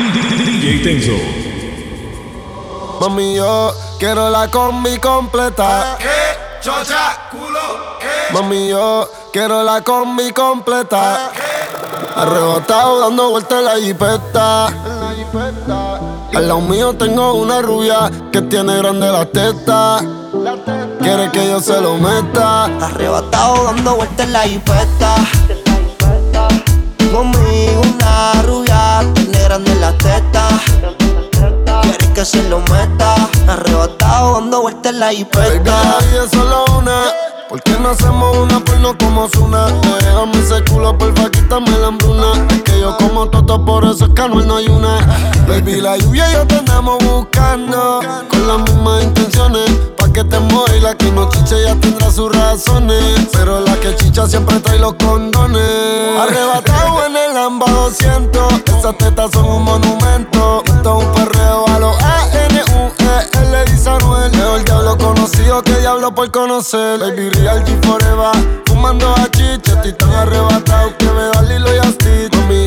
DJ Tenso. Mami, yo quiero la combi completa. ¿Qué? Chocha, culo, ¿qué? Mami, yo quiero la combi completa. Arrebatado dando vueltas en la jipeta. Al lado mío tengo una rubia que tiene grande la teta. Quiere que yo se lo meta. Arrebatado dando vueltas en la jipeta. Conmigo una rubia, grande la teta. Quiere que se lo meta. Arrebatado dando vueltas en la Baby, la vida es solo una. ¿Por qué no hacemos una porno como Zuna? Déjame ese culo, porfa, quítame la hambruna. Es que yo como toto, por eso es que Anuel no hay una. Baby, la lluvia y yo te andamos buscando. Con las mismas intenciones. Que te y la que no chiche ya tendrá sus razones. Pero la que chicha siempre trae los condones. Arrebatado en el Lamba 200. Esas tetas son un monumento. Esto es un perreo a los A-N-U-E. L dice Anuel. Mejor diablo conocido que diablo por conocer. Baby, real G forever. Fumando a chiche, estoy arrebatado que me da Lilo y Asti. Mami,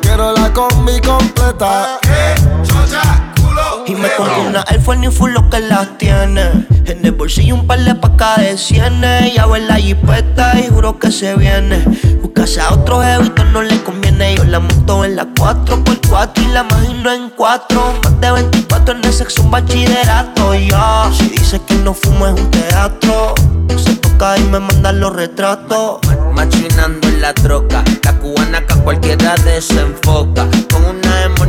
quiero la combi completa. Culo, Y me ¿qué? compro una Force New Full lo que las tiene. En el bolsillo un par de pacas de cienes. Ya en la jipeta y juro que se viene. Buscase a otro jevito no le conviene. Yo la monto en la 4x4 y la imagino en 4. Más de 24 en el sexo, un bachillerato. Ya, si dice que no fumo es un teatro. Se toca y me manda los retratos. Machinando en la troca, la cubana que a cualquiera desenfoca. Con una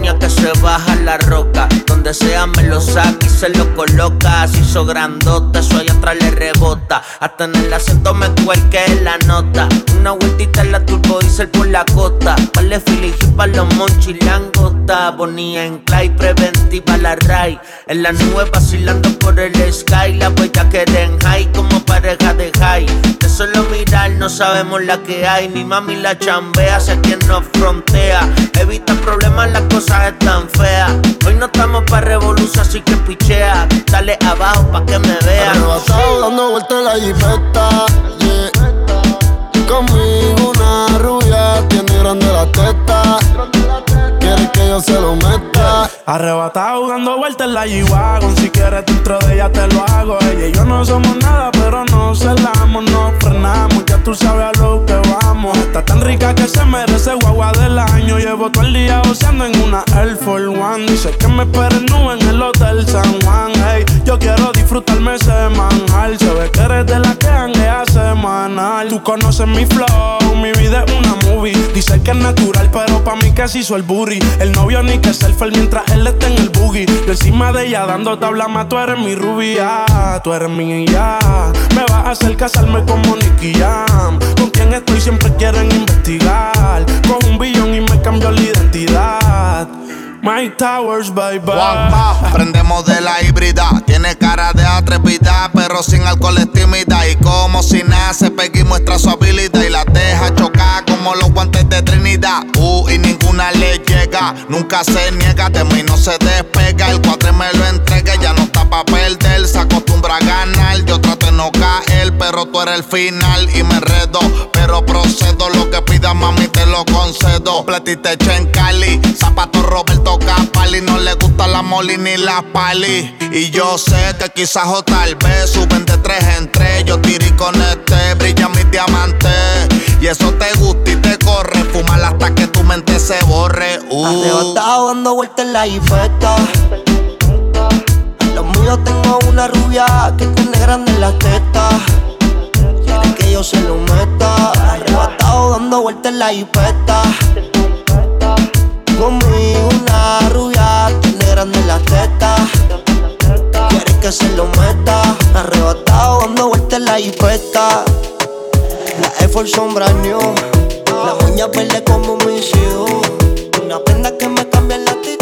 que se baja la roca. Donde sea me lo saca y se lo coloca. Así hizo grandote, eso allá atrás le rebota. Hasta en el acento me cuelque la nota. Una vueltita en la turbo diesel por la costa. Vale filiji pa' los monchis langota. Bonía en clay, preventiva la ray. En la nube vacilando por el sky. La huella que en high como pareja de high. De solo mirar no sabemos la que hay. Mi mami la chambea, sé quien nos frontea. Evita problemas, las cosas están feas. Hoy no estamos pa' revolución, así que pichea. Dale abajo pa' que me vea. Arrebatado dando vueltas en la jipeta. Yeah. Conmigo una rubia tiene grande la teta. Quiere se lo meta. Arrebatado dando vueltas en la G-Wagon. Si quieres dentro de ella te lo hago. Ella y yo no somos nada pero nos celamos Nos frenamos, ya tú sabes a lo que vamos. Está tan rica que se merece guagua del año. Llevo todo el día goceando en una Air Force One. Dice que me esperen nube en el Hotel San Juan. Hey, yo quiero disfrutarme semanal Se ve que eres de la que hanguea semanal. Tú conoces mi flow, mi vida es una movie. Dice que es natural pero pa' mí se hizo el booty El novio ni que selfie mientras él está en el boogie. Yo encima de ella dando tabla más Tú eres mi rubia, tú eres mi ya. Me vas a hacer casarme como Nicky Jam. Con quien estoy siempre quieren investigar. Con un billón y me la identidad My Towers, bye bye prendemos de la híbrida. Tiene cara de atrevida, pero sin alcohol es tímida. Y como si nace, pega y muestra su habilidad. Y la deja chocar como los guantes de Trinidad. Uh, y ninguna le llega. Nunca se niega, de mí no se despega. El cuadre me lo entrega, ya no está pa' perder. Se acostumbra a ganar. Yo trato no caer, pero tú eres el final. Y me enredo, pero procedo. Lo que pidas, mami, te lo concedo. Platita hecha en Cali, zapato Roberto Capali. No le gusta la moli ni la pali. Y yo sé que quizás o tal vez suben de tres en tres. Yo tiré con este, brilla mi diamante. Y eso te gusta y te corre. Fumar hasta que tu mente se borre. Uh. Arrebatado dando vueltas en la jipeta. Míos tengo una rubia que tiene grande las tetas. Quiere que yo se lo meta. Arrebatado dando vueltas en la jipeta. Conmigo una rubia tiene grande las tetas. Quiere que se lo meta. Arrebatado dando vueltas en la jipeta. La Air Force sombra new. La uña verde como mi hijos. Una prenda que me cambia la actitud.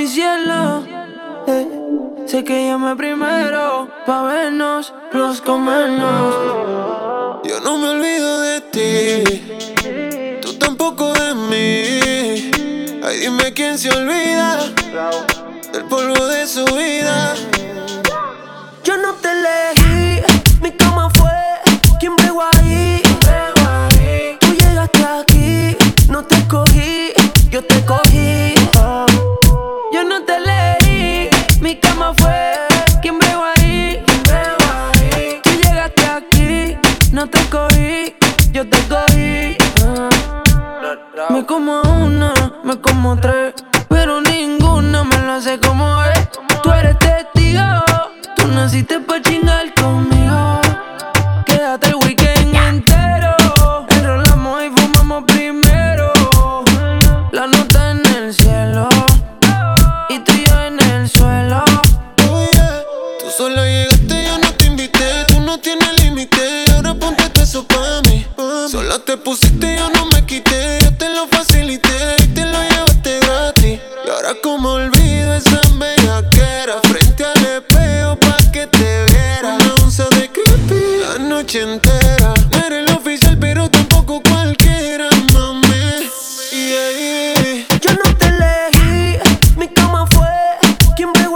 mi cielo. Eh, sé que llamé primero pa' vernos, los comernos. Yo no me olvido de ti, tú tampoco de mí. Ay, dime quién se olvida del polvo de su vida.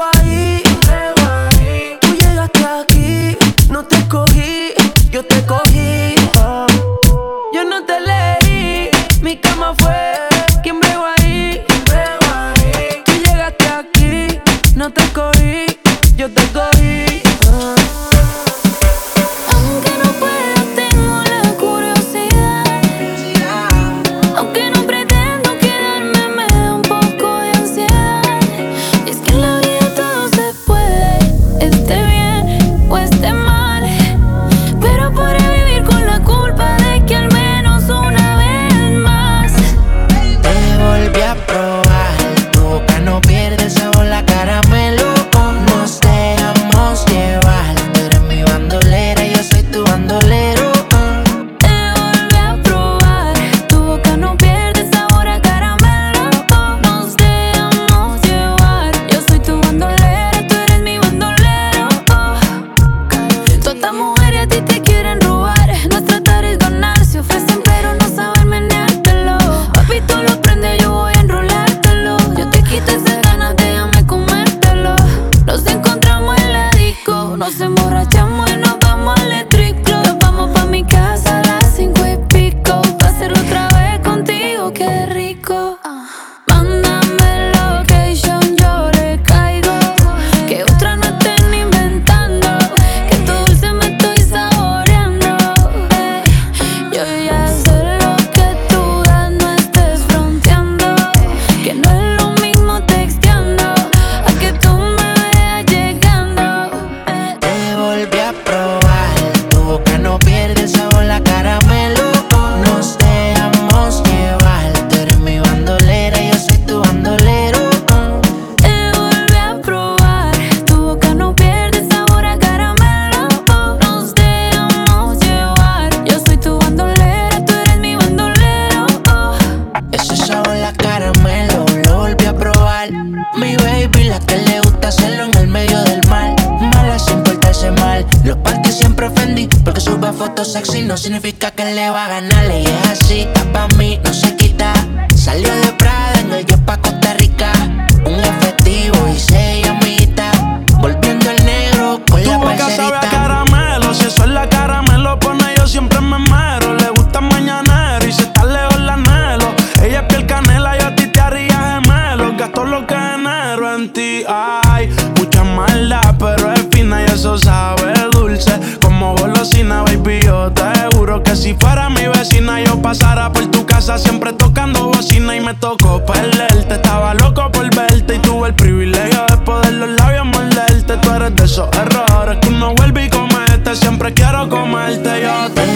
why quiero comerte, yo te.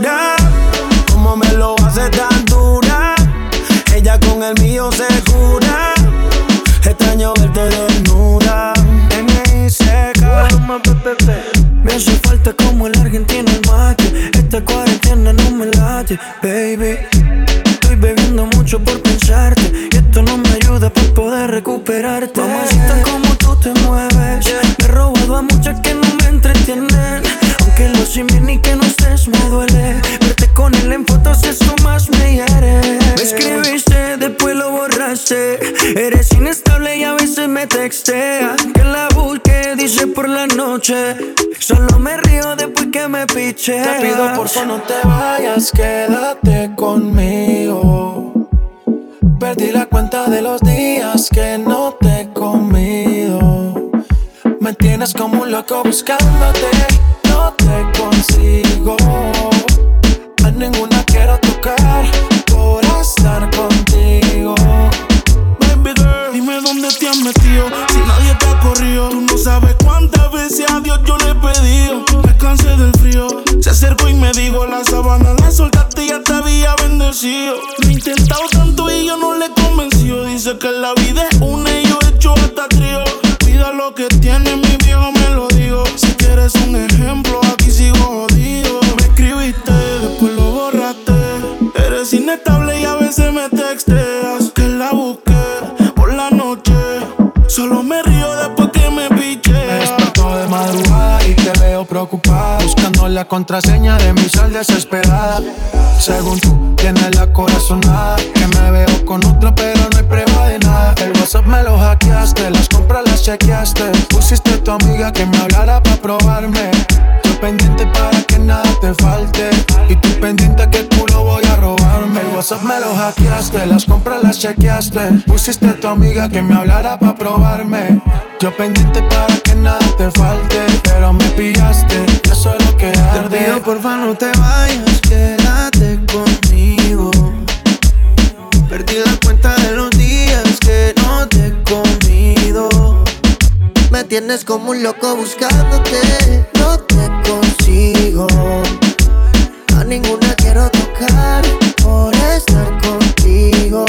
Travesura. Como me lo hace tan dura. Ella con el mío se cura. Extraño verte desnuda. Me hace falta como el argentino el mate. Esta cuarentena no me late, baby. Estoy bebiendo mucho por pensarte. Y esto no me ayuda para poder recuperarte. Mamacita, como tú te mueves. Me he robado a muchas que no me entretienen. Aunque lo sin bien y que no me duele. Verte con él en fotos, eso más me hiere. Me escribiste, después lo borraste. Eres inestable y a veces me texteas. Que la busque, dice por la noche. Solo me río después que me piche. Te pido por favor no te vayas, quédate conmigo. Perdí la cuenta de los días que no te he comido. Me tienes como un loco buscándote, no te consigo. A ninguna quiero tocar por estar contigo. Baby girl, dime dónde te has metido. Si nadie te ha corrido, tú no sabes cuántas veces a Dios yo le he pedido. Me cansé del frío. Se acercó y me dijo: La sabana la soltaste y ya te había bendecido. Lo he intentado tanto y yo no le he convencido. Dice que la vida es una y yo he hecho hasta trío. Cuida lo que tiene, mi viejo me lo digo. Si quieres un ejemplo, inestable y a veces me texteas. Que la busqué por la noche. Solo me río después que me piche. Me despertó de madrugada y te veo preocupada Buscando la contraseña de mi sal desesperada Según tú, tienes la corazonada Que me veo con otra pero no hay prueba de nada El WhatsApp me lo hackeaste, las compras las chequeaste Pusiste a tu amiga que me hablara para probarme Yo pendiente para que nada te falte Y tú pendiente que el culo voy WhatsApp me lo hackeaste, las compras las chequeaste. Pusiste a tu amiga que me hablara para probarme. Yo pendiente para que nada te falte Pero me pillaste, eso es lo Te pido porfa no te vayas, quédate conmigo. Perdí la cuenta de los días que no te he comido. Me tienes como un loco buscándote, no te consigo. A ninguna quiero por estar contigo.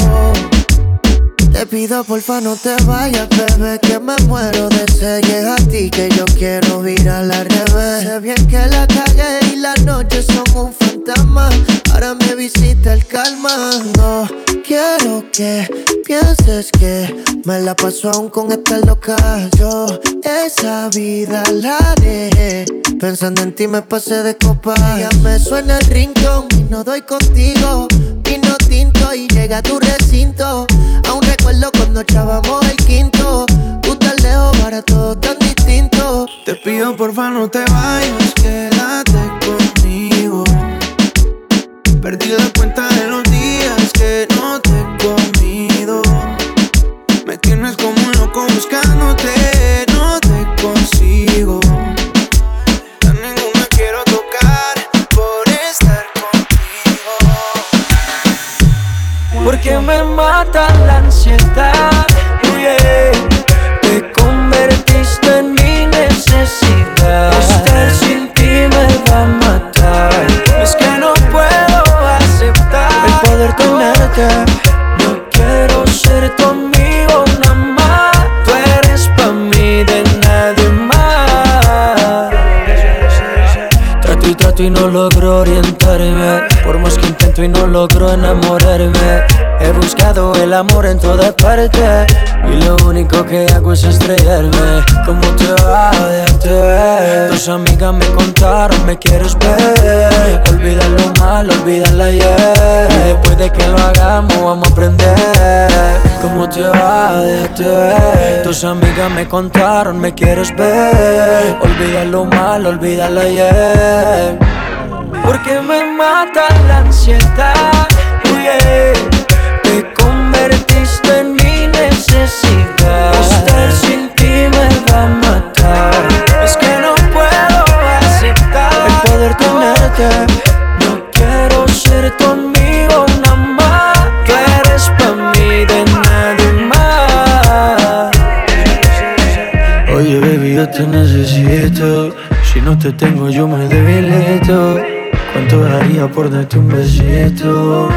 Te pido porfa no te vayas, bebé, que me muero de sed. Llega a ti que yo quiero ir a la revés. Sé bien que la cagué y las noches son un fantasma. Ahora me visita el calma. No quiero que pienses que me la paso aún con esta loca. Yo esa vida la dejé. Pensando en ti me pasé de copa. Ya me suena el rincón y no doy contigo. Vino tinto y llega a tu recinto. Aún recuerdo cuando echábamos el quinto. Tú tan lejos para todo tan distinto. Te pido porfa no te vayas, quédate conmigo. Perdí la cuenta y no logro orientarme. Y no logro enamorarme. He buscado el amor en todas partes. Y lo único que hago es estrellarme. ¿Cómo te va? Déjate ver. Tus amigas me contaron, me quieres ver. Olvida lo malo, olvida el ayer. Y después de que lo hagamos, vamos a aprender. ¿Cómo te va? Déjate ver. Tus amigas me contaron, me quieres ver. Olvida lo malo, olvida el ayer. Porque me mata la ansiedad. yeah. Te convertiste en mi necesidad. Por darte un besito?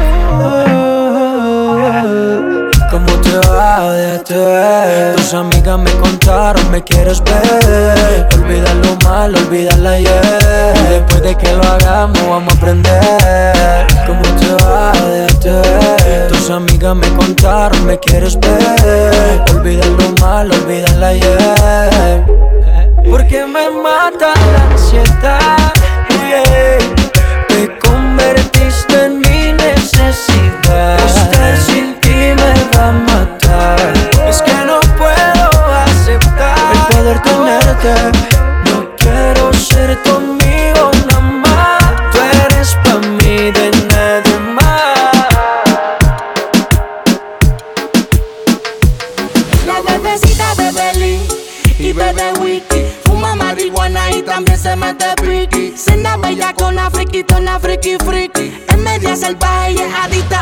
¿Cómo te va? Déjate ver. Tus amigas me contaron, me quieres ver. Olvida lo malo, olvida el ayer. Y después de que lo hagamos, vamos a aprender. ¿Cómo te va? Déjate. Tus amigas me contaron, me quieres ver. Olvida lo malo, olvida el ayer. Porque me mata la ansiedad. No quiero ser tu amigo nada más. Tú eres pa' mí de nadie más. La bebecita de Belly y bebe wiki. Fuma marihuana y también se mete piqui. Cena bella con la friquitona friki friki. Es media salvaje y es adicta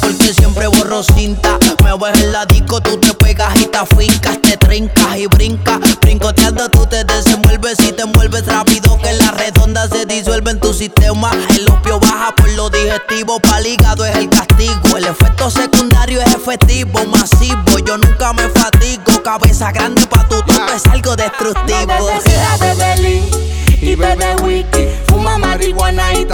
porque siempre borro cinta. Me ves en la disco, tú te pegas y te afincas, te trincas y brincas. Brincoteando tú te desenvuelves y te envuelves rápido que la redonda se disuelve en tu sistema. El opio baja por lo digestivo, pa'l hígado es el castigo. El efecto secundario es efectivo, masivo. Yo nunca me fatigo, cabeza grande pa' tu tonto es algo destructivo. No feliz y bebe wiki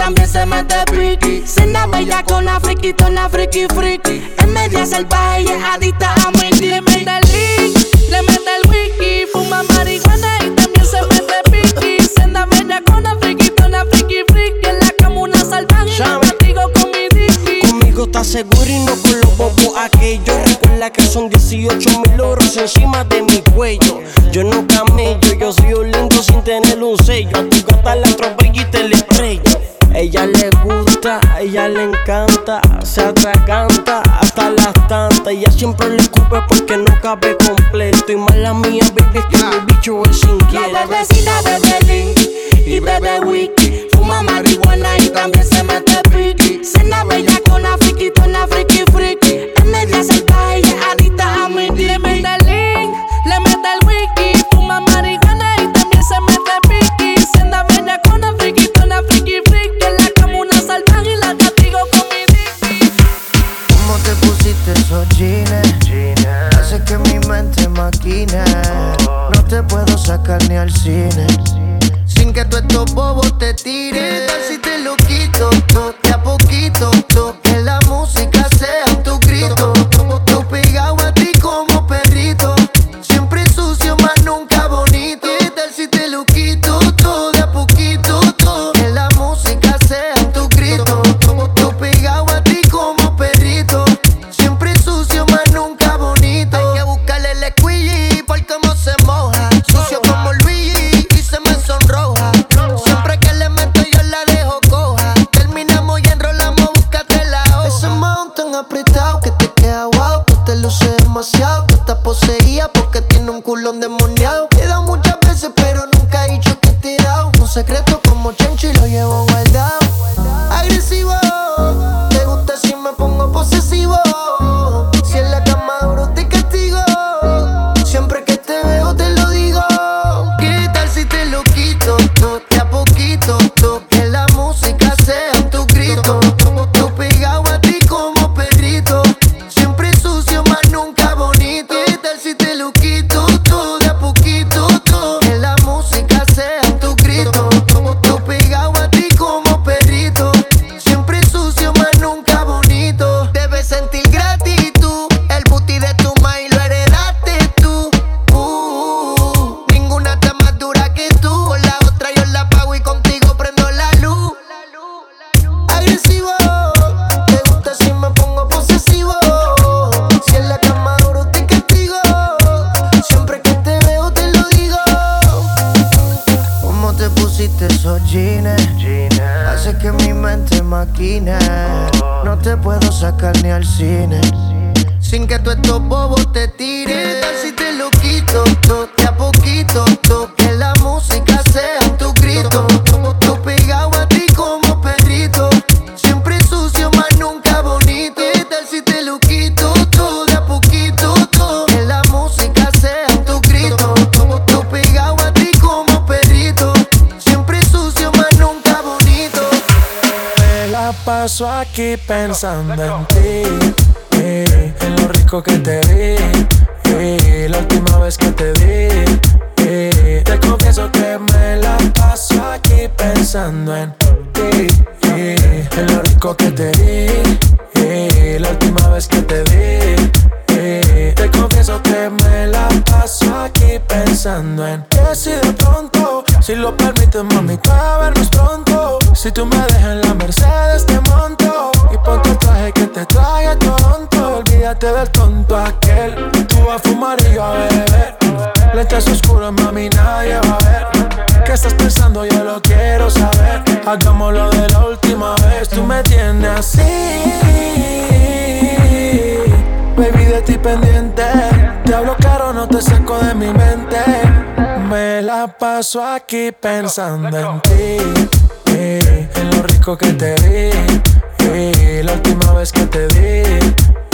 Fuma marihuana y también se mete piqui. Cena bella con una friquitona friki friki. En media salvaje y es adicta a mi Le mete el link, le mete el wiki. Fuma marihuana y también se mete piqui. Cena bella con una friquitona friki friki. En la cama una salvaje y contigo con mi dicky. Conmigo estás seguro y no con los bobos aquellos. Recuerda que son 18 mil euros encima de mi cuello. Yo no camello, yo soy un lindo sin tener un sello. A tu gata la Ella le gusta, ella le encanta, se atraganta hasta las tantas. Ella siempre le escupe porque no cabe completo. Y mala mía, baby, que mi bicho es La inquieto. bebecita bebe link y bebe wiki. Fuma marihuana y también se mete piqui. Cena bella con una friquitona friki friki. En media es adicta a mi esos? Hace que mi mente maquine. No te puedo sacar ni al cine. Sin que tú estos bobos te tiren. ¿Qué tal si te lo quito? todo de a poquito. todo, beber. Lentes oscuras, mami, nadie va a ver. ¿Qué estás pensando? Yo lo quiero saber. Hagámoslo de la última vez. Tú me tienes así. Baby, de ti pendiente. Te hablo caro, no te saco de mi mente. Me la paso aquí pensando en ti. en lo rico que te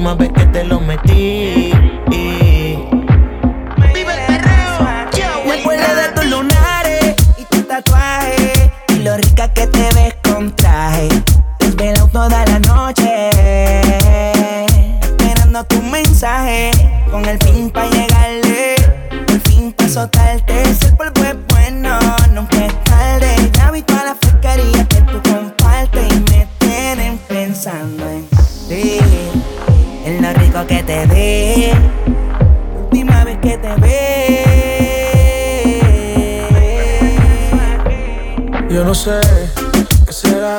última vez que te lo metí. sé qué será.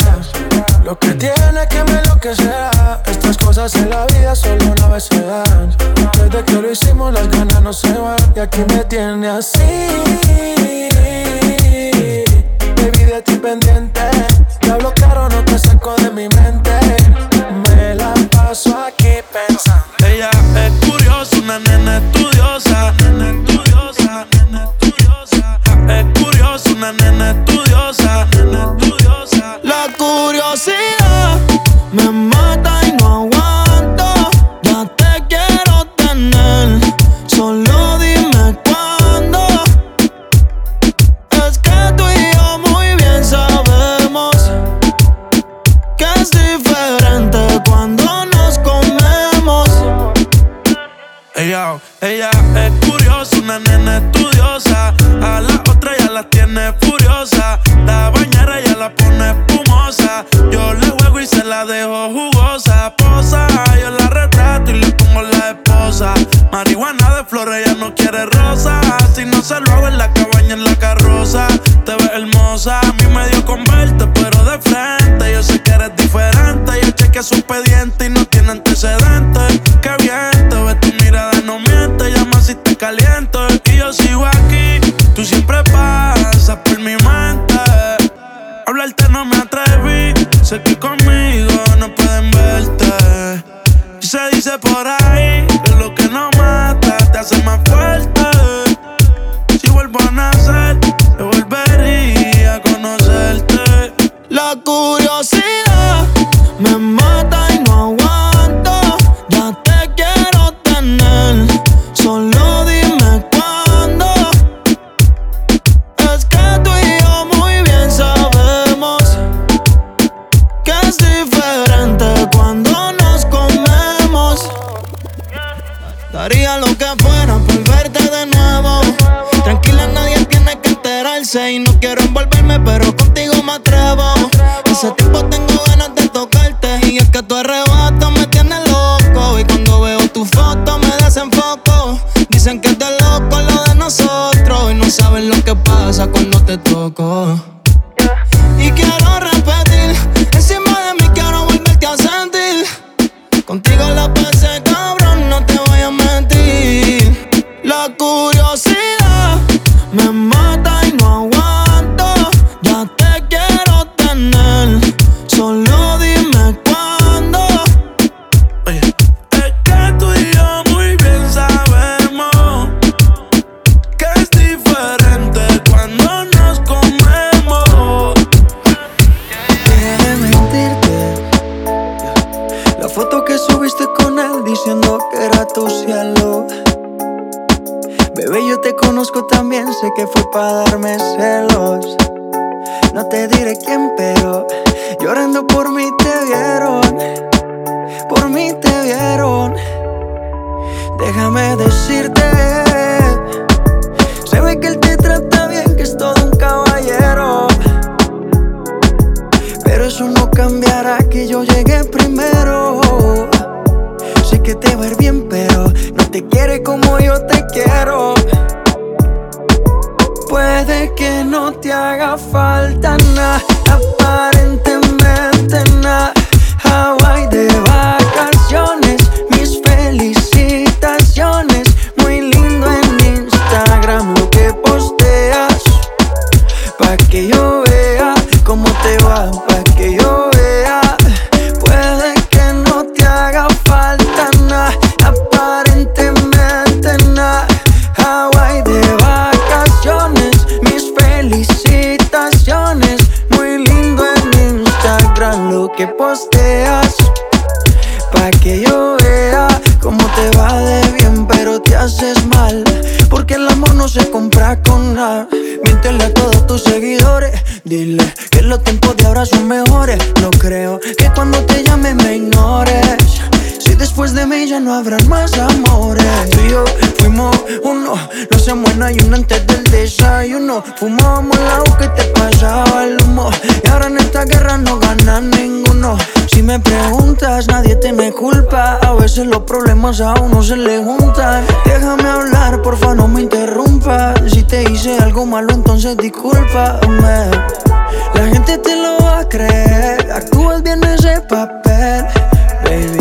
Lo que tiene que me lo que será. Estas cosas en la vida solo una vez se dan. Desde que lo hicimos, las ganas no se van. Y aquí me tiene así haces mal. Porque el amor no se compra con nada. Miéntele a todos tus seguidores. Dile que los tiempos de ahora son mejores. No creo que cuando te llame me ignores. Después de mí ya no habrán más amores. Tú y yo fuimos uno. No se muera y uno antes del desayuno. Fumábamos agua que te pasaba el humo. Y ahora en esta guerra no gana ninguno. Si me preguntas, nadie te me culpa. A veces los problemas a uno se le juntan. Déjame hablar, porfa, no me interrumpas. Si te hice algo malo, entonces discúlpame. La gente te lo va a creer. Actúas bien ese papel, baby.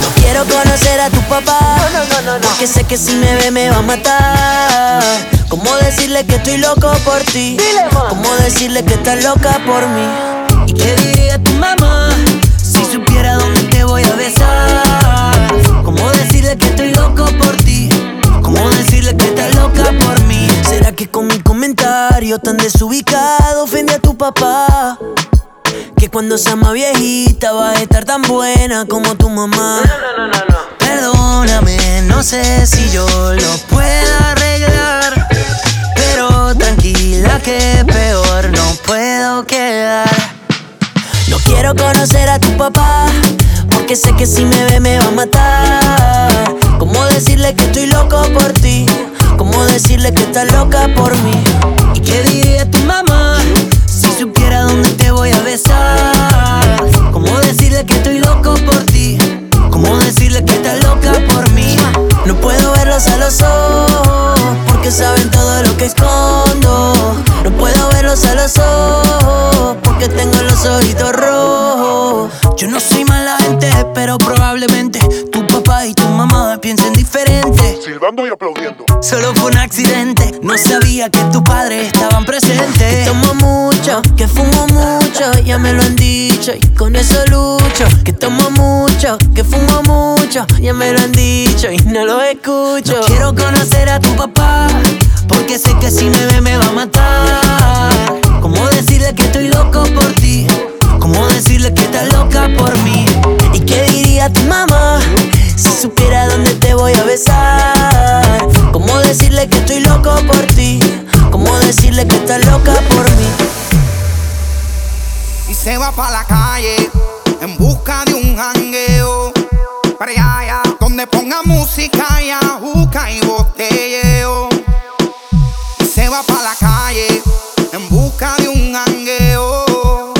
Quiero conocer a tu papá. No, no, no, Porque sé que si me ve me va a matar. ¿Cómo decirle que estoy loco por ti? ¿Cómo decirle que estás loca por mí? ¿Y qué diría tu mamá si supiera dónde te voy a besar? ¿Cómo decirle que estoy loco por ti? ¿Cómo decirle que estás loca por mí? ¿Será que con mi comentario tan desubicado ofende a tu papá? Cuando sea más viejita va a estar tan buena como tu mamá. Perdóname, no sé si yo lo pueda arreglar. Pero tranquila que peor no puedo quedar. No quiero conocer a tu papá, porque sé que si me ve me va a matar. ¿Cómo decirle que estoy loco por ti? ¿Cómo decirle que estás loca por mí? ¿Y qué diría tu mamá voy a besar? ¿Cómo decirle que estoy loco por ti? ¿Cómo decirle que estás loca por mí? No puedo verlos a los ojos porque saben todo lo que escondo. No puedo verlos a los ojos porque tengo los ojitos rojos. Yo no soy mala gente, pero probablemente tu papá y tu mamá piensen diferente. Silbando y aplaudiendo. Solo fue un accidente, no sabía que tu padre estaban presentes. Que tomo mucho, que fumo mucho, ya me lo han dicho y con eso lucho. Que tomo mucho, que fumo mucho, ya me lo han dicho y no lo escucho. Quiero conocer a tu papá, porque sé que si me ve me va a matar. ¿Cómo decirle que estoy loco por ti? ¿Cómo decirle que estás loca por mí? ¿Y qué diría tu mamá si supiera dónde te voy a besar? ¿Cómo decirle que estoy loco por ti? ¿Cómo decirle que estás loca por mí? Se va pa' la calle en busca de un jangueo. Para allá, donde ponga música y ajuca y botelleo. Se va pa' la calle en busca de un jangueo.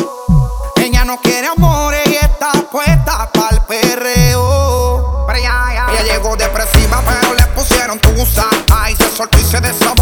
Ella no quiere amores y está puesta perreo. Para allá, allá. Ella llegó depresiva, pero le pusieron tusa. Ay, se soltó y se desabotonó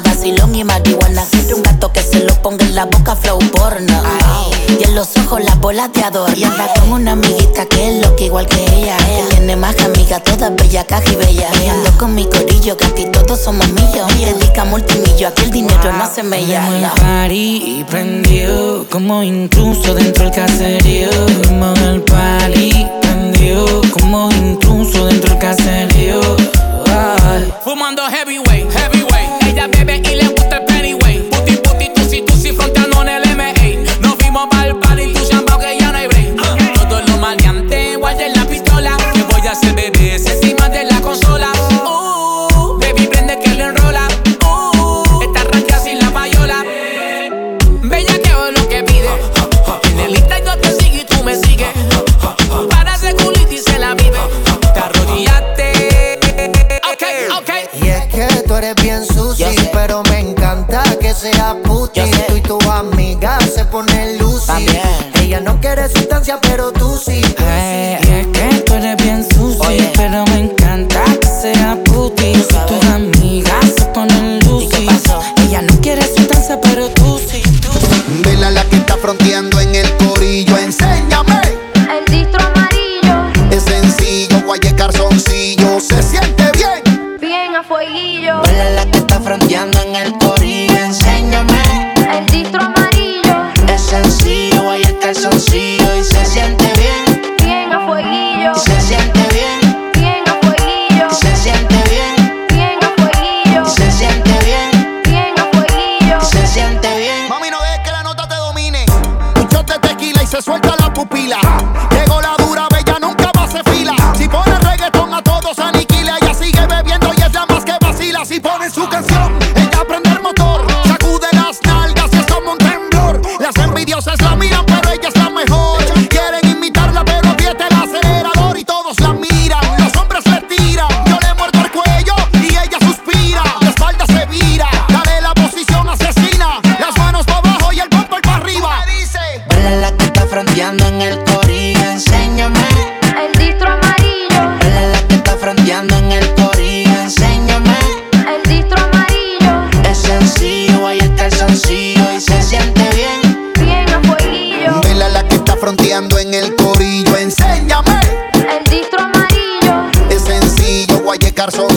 Más y marihuana. Quiero un gato que se lo ponga en la boca, flow porno. Y en los ojos las bolas de adorno. Y anda con una amiguita que es loca igual que ella. ella. tiene más que amiga, toda bella, caja y bella. Y ando con mi corillo, que aquí todos somos millos. Y dedica multimillo, aquí el dinero wow. no se me llama. Party y prendió como intruso dentro del caserío. Fuimos al party, prendió como intruso dentro del caserío. Fumando heavyweight, heavyweight. baby y le sea puti. Yo. Tú y tu amiga se pone lucy. Ella no quiere sustancia, pero tú sí. Valle Carso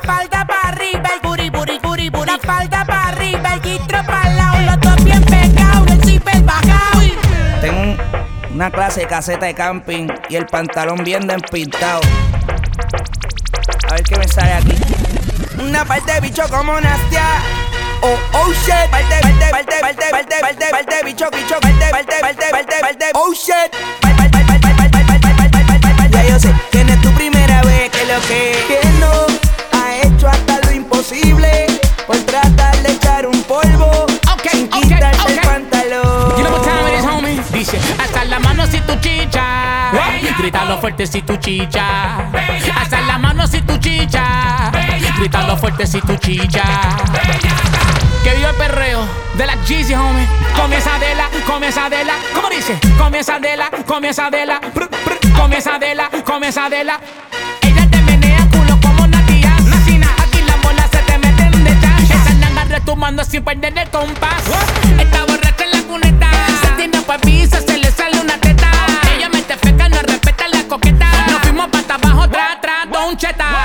espalda para arriba, el booty, booty, booty, espalda para arriba, el gistro para el lado, los dos bien pegados, el zipper bajado. Tengo una clase de caseta de camping y el pantalón bien despintado. A ver qué me sale aquí. Una parte de bicho como Nastia. Oh, oh shit. Parte, parte, parte, parte, parte, parte, parte, bicho, bicho, parte, parte, parte, parte, parte, oh shit. Ya yo sé que no es tu primera vez que lo que. Que no imposible por tratar de echar un polvo sin quitarse el pantalón. You know what time it is, homie? Dice, hasta la mano si tu chicha. Grítalo fuerte si tu chicha. Hasta la mano si tu chicha. Grítalo fuerte si tu chicha. Que viva el perreo de la Jeezy, homie. Comienza de la, comienza de la. ¿Cómo dice? Comienza de la, comienza de la. Comienza de la, comienza de la. tomando sin perder el compás. ¿What? Está borracha en la cuneta. Se tiene papisa, se le sale una teta. Ella me te feca, no respeta la coqueta. Nos fuimos para abajo, tra, tra, don cheta.